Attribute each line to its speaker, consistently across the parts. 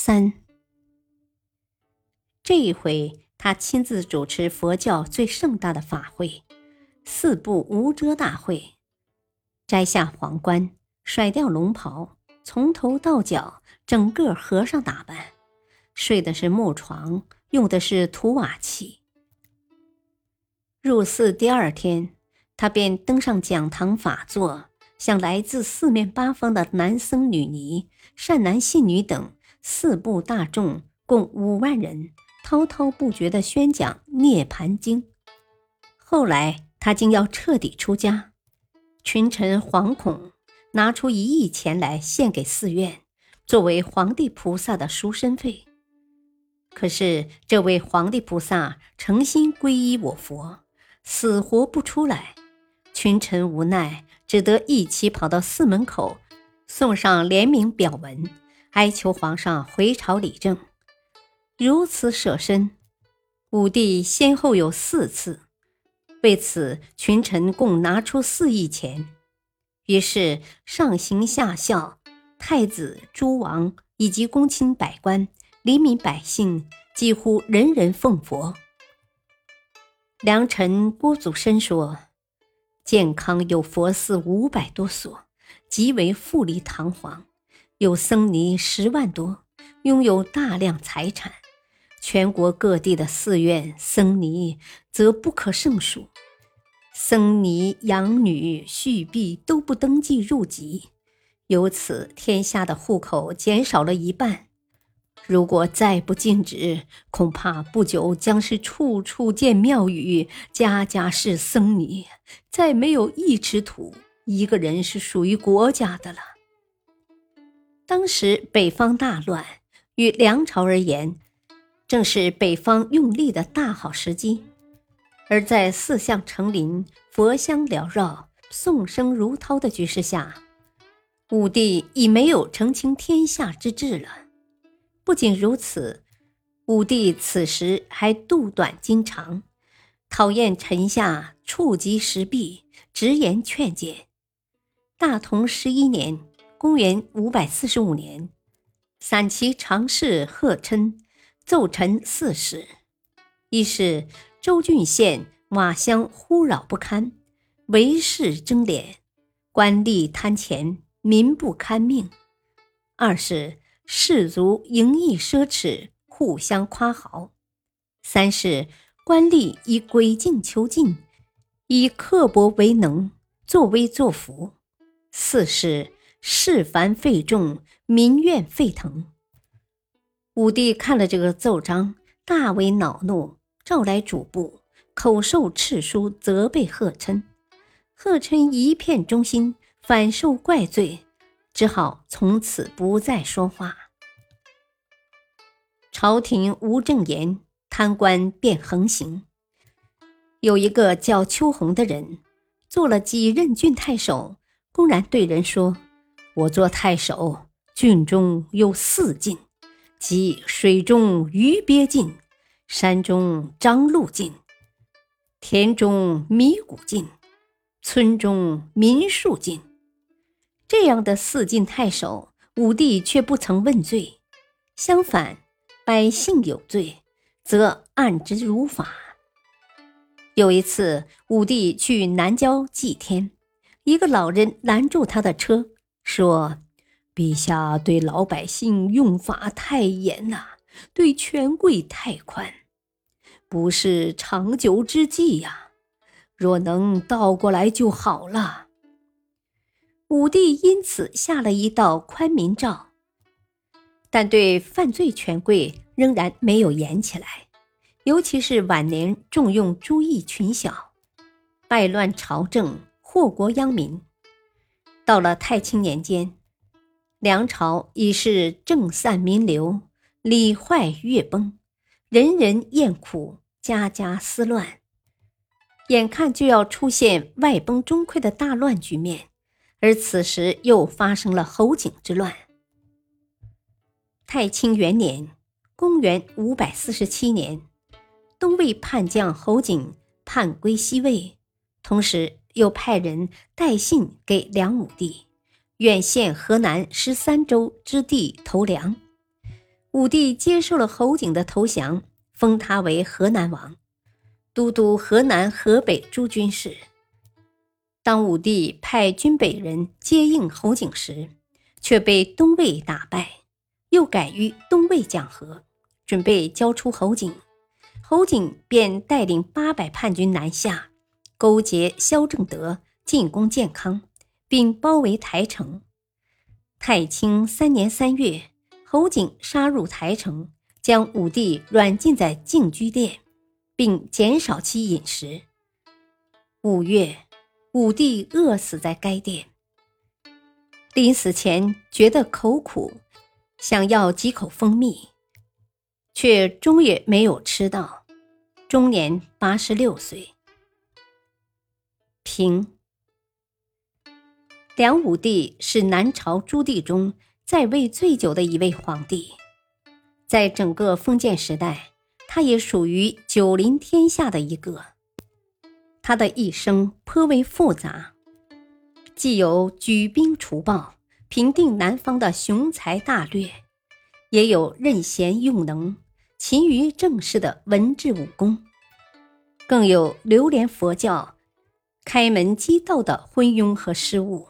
Speaker 1: 三，这一回他亲自主持佛教最盛大的法会——四部无遮大会，摘下皇冠，甩掉龙袍，从头到脚整个和尚打扮，睡的是木床，用的是土瓦器。入寺第二天，他便登上讲堂法座，向来自四面八方的男僧女尼、善男信女等。四部大众共五万人，滔滔不绝地宣讲《涅盘经》。后来他竟要彻底出家，群臣惶恐，拿出一亿钱来献给寺院，作为皇帝菩萨的赎身费。可是这位皇帝菩萨诚心皈依我佛，死活不出来，群臣无奈，只得一起跑到寺门口，送上联名表文。哀求皇上回朝理政，如此舍身，武帝先后有四次。为此，群臣共拿出四亿钱。于是上行下效，太子、诸王以及公卿百官、黎民百姓，几乎人人奉佛。良臣郭祖深说：“健康有佛寺五百多所，极为富丽堂皇。”有僧尼十万多，拥有大量财产，全国各地的寺院僧尼则不可胜数。僧尼养女续婢都不登记入籍，由此天下的户口减少了一半。如果再不禁止，恐怕不久将是处处建庙宇，家家是僧尼，再没有一尺土一个人是属于国家的了。当时北方大乱，与梁朝而言，正是北方用力的大好时机。而在四象成林、佛香缭绕、颂声如涛的局势下，武帝已没有澄清天下之志了。不仅如此，武帝此时还度短筋长，讨厌臣下触及时弊，直言劝谏。大同十一年。公元五百四十五年，散骑常侍贺琛奏臣四事：一是州郡县瓦乡忽扰不堪，为事争敛，官吏贪钱，民不堪命；二是士族淫逸奢侈，互相夸豪；三是官吏以诡计求进，以刻薄为能，作威作福；四是。事繁费重，民怨沸腾。武帝看了这个奏章，大为恼怒，召来主簿，口授敕书，责备贺琛。贺琛一片忠心，反受怪罪，只好从此不再说话。朝廷无正言，贪官便横行。有一个叫邱宏的人，做了几任郡太守，公然对人说。我做太守，郡中有四禁，即水中鱼鳖禁，山中獐鹿禁，田中米谷禁，村中民树禁。这样的四禁太守，武帝却不曾问罪，相反，百姓有罪，则按之如法。有一次，武帝去南郊祭天，一个老人拦住他的车。说：“陛下对老百姓用法太严了，对权贵太宽，不是长久之计呀。若能倒过来就好了。”武帝因此下了一道宽民诏，但对犯罪权贵仍然没有严起来，尤其是晚年重用诸役群小，败乱朝政，祸国殃民。到了太清年间，梁朝已是政散民流，礼坏乐崩，人人厌苦，家家思乱，眼看就要出现外崩中溃的大乱局面。而此时又发生了侯景之乱。太清元年（公元547年），东魏叛将侯景叛归西魏，同时又派人带信给梁武帝，愿献河南十三州之地投梁。武帝接受了侯景的投降，封他为河南王，都督河南、河北诸军事。当武帝派军北人接应侯景时，却被东魏打败，又改与东魏讲和，准备交出侯景。侯景便带领八百叛军南下，勾结萧正德进攻建康，并包围台城。太清三年三月，侯景杀入台城，将武帝软禁在禁居殿，并减少其饮食。五月。武帝饿死在该殿，临死前觉得口苦，想要几口蜂蜜，却终也没有吃到。终年八十六岁。平梁武帝是南朝诸帝中在位最久的一位皇帝，在整个封建时代，他也属于久临天下的一个。他的一生颇为复杂，既有举兵除暴、平定南方的雄才大略，也有任贤用能、勤于政事的文治武功，更有流连佛教、开门积道的昏庸和失误。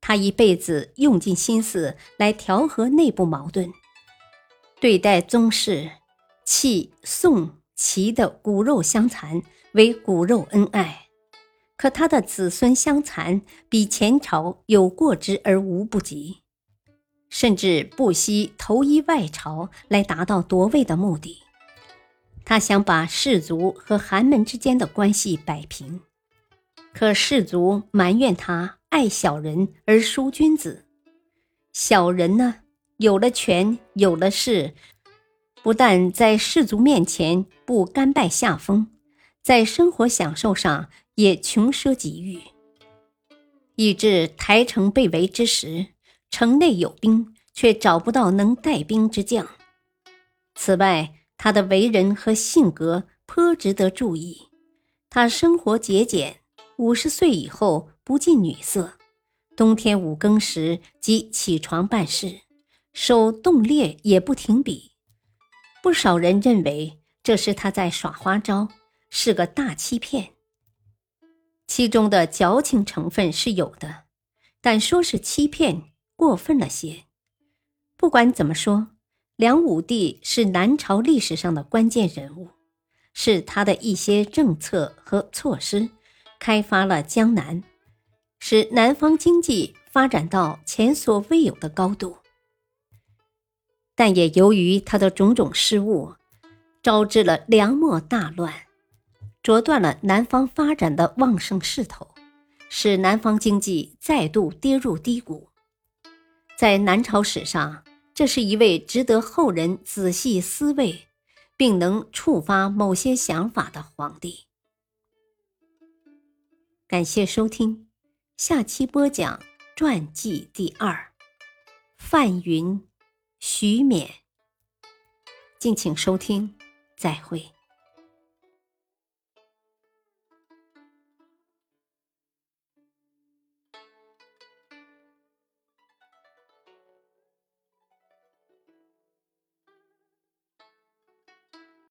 Speaker 1: 他一辈子用尽心思来调和内部矛盾，对待宗室弃宋齐的骨肉相残。为骨肉恩爱，可他的子孙相残，比前朝有过之而无不及，甚至不惜投依外朝来达到夺位的目的。他想把士族和寒门之间的关系摆平，可士族埋怨他爱小人而疏君子。小人呢，有了权，有了势，不但在士族面前不甘拜下风。在生活享受上也穷奢极欲，以致台城被围之时，城内有兵，却找不到能带兵之将。此外，他的为人和性格颇值得注意。他生活节俭，五十岁以后不近女色，冬天五更时即起床办事，手冻裂也不停笔。不少人认为这是他在耍花招。是个大欺骗，其中的矫情成分是有的，但说是欺骗过分了些。不管怎么说，梁武帝是南朝历史上的关键人物，是他的一些政策和措施开发了江南，使南方经济发展到前所未有的高度。但也由于他的种种失误，招致了梁末大乱。折断了南方发展的旺盛势头，使南方经济再度跌入低谷。在南朝史上，这是一位值得后人仔细思维，并能触发某些想法的皇帝。感谢收听，下期播讲传记第二，范云、徐勉。敬请收听，再会。